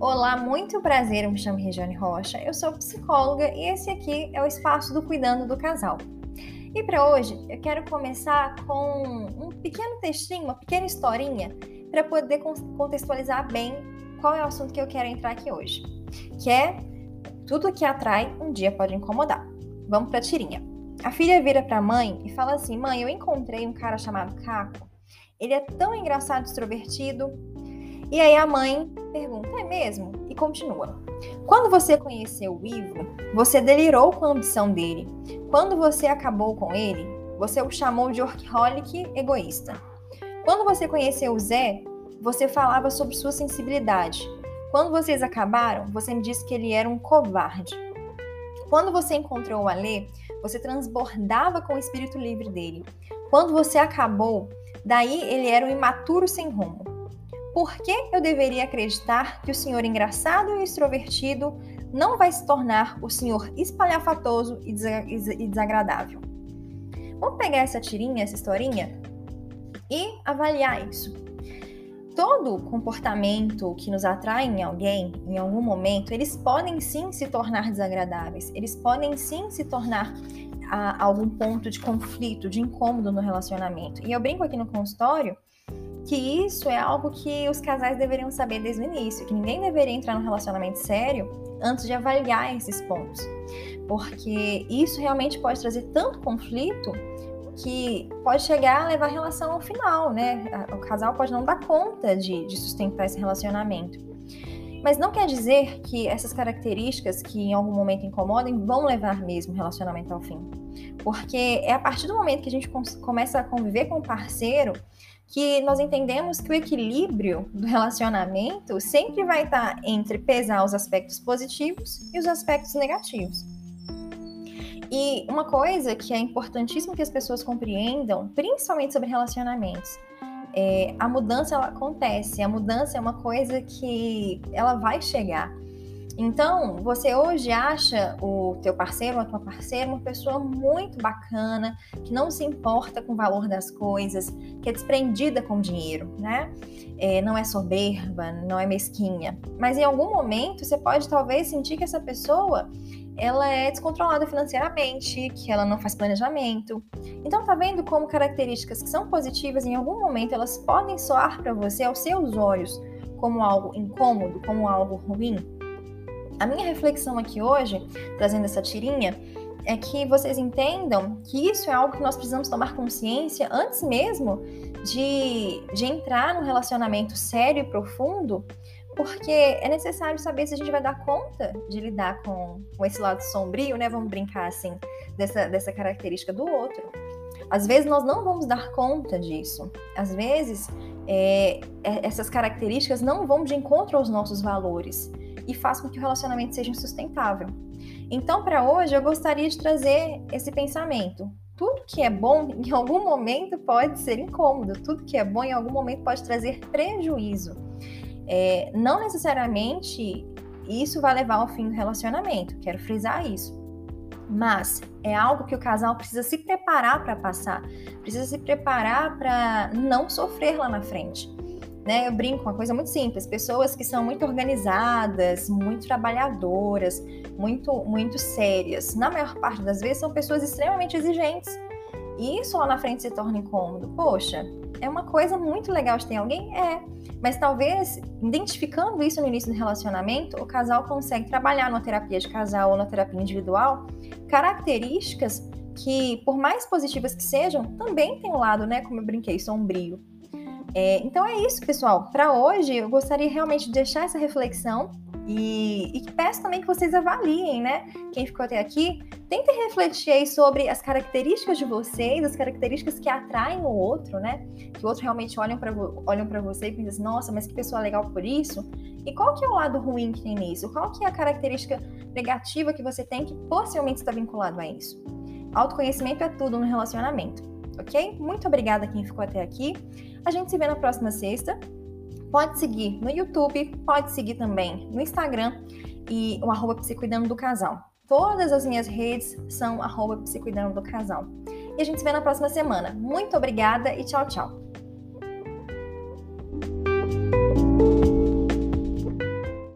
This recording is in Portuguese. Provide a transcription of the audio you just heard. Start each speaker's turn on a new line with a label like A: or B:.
A: Olá, muito prazer, eu me chamo Regiane Rocha, eu sou psicóloga e esse aqui é o espaço do Cuidando do Casal. E para hoje eu quero começar com um pequeno textinho, uma pequena historinha, para poder contextualizar bem qual é o assunto que eu quero entrar aqui hoje, que é tudo que atrai um dia pode incomodar. Vamos para a tirinha. A filha vira para a mãe e fala assim: Mãe, eu encontrei um cara chamado Caco. Ele é tão engraçado, extrovertido, e aí a mãe pergunta: é mesmo? E continua. Quando você conheceu o Ivo, você delirou com a ambição dele. Quando você acabou com ele, você o chamou de workaholic egoísta. Quando você conheceu o Zé, você falava sobre sua sensibilidade. Quando vocês acabaram, você me disse que ele era um covarde. Quando você encontrou o Alê, você transbordava com o espírito livre dele. Quando você acabou, daí ele era um imaturo sem rumo. Por que eu deveria acreditar que o senhor engraçado e extrovertido não vai se tornar o senhor espalhafatoso e desagradável? Vamos pegar essa tirinha, essa historinha e avaliar isso. Todo comportamento que nos atrai em alguém, em algum momento, eles podem sim se tornar desagradáveis, eles podem sim se tornar a, algum ponto de conflito, de incômodo no relacionamento. E eu brinco aqui no consultório que isso é algo que os casais deveriam saber desde o início, que ninguém deveria entrar num relacionamento sério antes de avaliar esses pontos. Porque isso realmente pode trazer tanto conflito que pode chegar a levar a relação ao final, né? O casal pode não dar conta de, de sustentar esse relacionamento. Mas não quer dizer que essas características que em algum momento incomodem vão levar mesmo o relacionamento ao fim. Porque é a partir do momento que a gente começa a conviver com o parceiro que nós entendemos que o equilíbrio do relacionamento sempre vai estar entre pesar os aspectos positivos e os aspectos negativos. E uma coisa que é importantíssimo que as pessoas compreendam, principalmente sobre relacionamentos, é, a mudança ela acontece, a mudança é uma coisa que ela vai chegar. Então, você hoje acha o teu parceiro ou a tua parceira uma pessoa muito bacana, que não se importa com o valor das coisas, que é desprendida com dinheiro, né? É, não é soberba, não é mesquinha. Mas em algum momento você pode talvez sentir que essa pessoa ela é descontrolada financeiramente, que ela não faz planejamento. Então tá vendo como características que são positivas em algum momento elas podem soar para você aos seus olhos como algo incômodo, como algo ruim? A minha reflexão aqui hoje, trazendo essa tirinha, é que vocês entendam que isso é algo que nós precisamos tomar consciência antes mesmo de, de entrar num relacionamento sério e profundo, porque é necessário saber se a gente vai dar conta de lidar com, com esse lado sombrio, né? Vamos brincar assim, dessa, dessa característica do outro. Às vezes nós não vamos dar conta disso. Às vezes é, é essas características não vão de encontro aos nossos valores e faz com que o relacionamento seja insustentável. Então, para hoje, eu gostaria de trazer esse pensamento. Tudo que é bom, em algum momento, pode ser incômodo. Tudo que é bom, em algum momento, pode trazer prejuízo. É, não necessariamente isso vai levar ao fim do relacionamento. Quero frisar isso. Mas é algo que o casal precisa se preparar para passar, precisa se preparar para não sofrer lá na frente né? Eu brinco, uma coisa muito simples. Pessoas que são muito organizadas, muito trabalhadoras, muito, muito sérias. Na maior parte das vezes são pessoas extremamente exigentes. E isso lá na frente se torna incômodo. Poxa, é uma coisa muito legal de ter alguém? É. Mas talvez, identificando isso no início do relacionamento, o casal consegue trabalhar numa terapia de casal ou na terapia individual características que, por mais positivas que sejam, também tem um lado, né, como eu brinquei, sombrio. É, então é isso, pessoal. Para hoje, eu gostaria realmente de deixar essa reflexão e, e peço também que vocês avaliem, né? Quem ficou até aqui, tentem refletir aí sobre as características de vocês, as características que atraem o outro, né? Que o outro realmente olham para olham para você e pensam assim, nossa, mas que pessoa legal por isso. E qual que é o lado ruim que tem nisso? Qual que é a característica negativa que você tem que possivelmente está vinculado a isso? Autoconhecimento é tudo no relacionamento, ok? Muito obrigada quem ficou até aqui. A gente se vê na próxima sexta. Pode seguir no YouTube, pode seguir também no Instagram e o arroba Psicuidando do Casal. Todas as minhas redes são arroba Psicuidando do Casal. E a gente se vê na próxima semana. Muito obrigada e tchau, tchau!